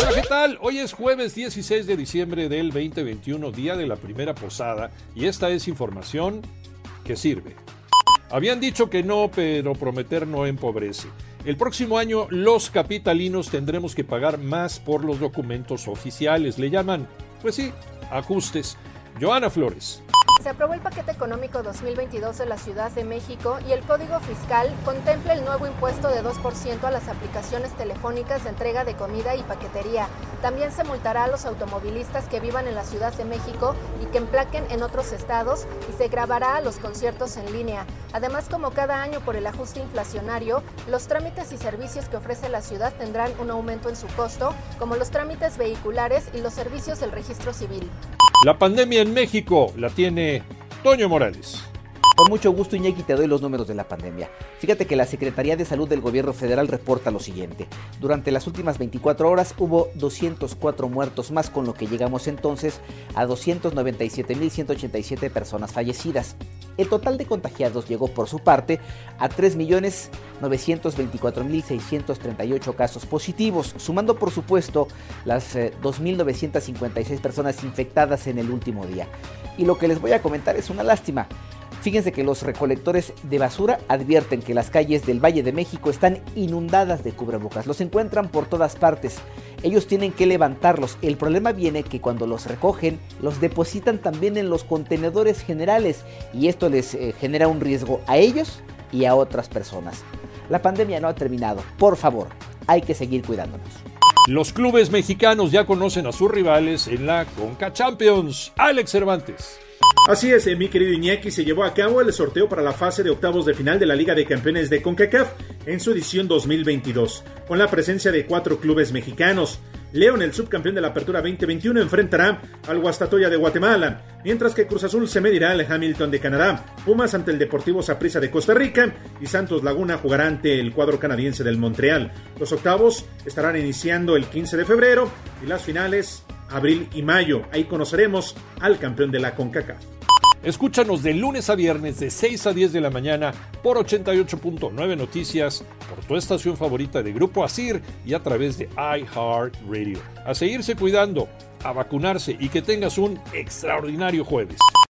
Hola, ¿qué tal? Hoy es jueves 16 de diciembre del 2021, día de la primera posada, y esta es información que sirve. Habían dicho que no, pero prometer no empobrece. El próximo año los capitalinos tendremos que pagar más por los documentos oficiales. Le llaman, pues sí, ajustes. Joana Flores. Se aprobó el paquete económico 2022 de la Ciudad de México y el Código Fiscal contempla el nuevo impuesto de 2% a las aplicaciones telefónicas de entrega de comida y paquetería. También se multará a los automovilistas que vivan en la Ciudad de México y que emplaquen en otros estados y se grabará a los conciertos en línea. Además, como cada año por el ajuste inflacionario, los trámites y servicios que ofrece la ciudad tendrán un aumento en su costo, como los trámites vehiculares y los servicios del registro civil. La pandemia en México la tiene Toño Morales. Con mucho gusto, Iñaki, te doy los números de la pandemia. Fíjate que la Secretaría de Salud del Gobierno Federal reporta lo siguiente. Durante las últimas 24 horas hubo 204 muertos más, con lo que llegamos entonces a 297.187 personas fallecidas. El total de contagiados llegó por su parte a 3.924.638 casos positivos, sumando por supuesto las 2.956 eh, personas infectadas en el último día. Y lo que les voy a comentar es una lástima. Fíjense que los recolectores de basura advierten que las calles del Valle de México están inundadas de cubrebocas. Los encuentran por todas partes. Ellos tienen que levantarlos. El problema viene que cuando los recogen, los depositan también en los contenedores generales y esto les eh, genera un riesgo a ellos y a otras personas. La pandemia no ha terminado. Por favor, hay que seguir cuidándonos. Los clubes mexicanos ya conocen a sus rivales en la Conca Champions. Alex Cervantes. Así es, eh, mi querido Iñaki, se llevó a cabo el sorteo para la fase de octavos de final de la Liga de Campeones de CONCACAF en su edición 2022, con la presencia de cuatro clubes mexicanos. León, el subcampeón de la Apertura 2021, enfrentará al Guastatoya de Guatemala, mientras que Cruz Azul se medirá al Hamilton de Canadá, Pumas ante el Deportivo Saprissa de Costa Rica y Santos Laguna jugará ante el cuadro canadiense del Montreal. Los octavos estarán iniciando el 15 de febrero y las finales abril y mayo. Ahí conoceremos al campeón de la CONCACAF. Escúchanos de lunes a viernes de 6 a 10 de la mañana por 88.9 Noticias, por tu estación favorita de Grupo Asir y a través de iHeartRadio. A seguirse cuidando, a vacunarse y que tengas un extraordinario jueves.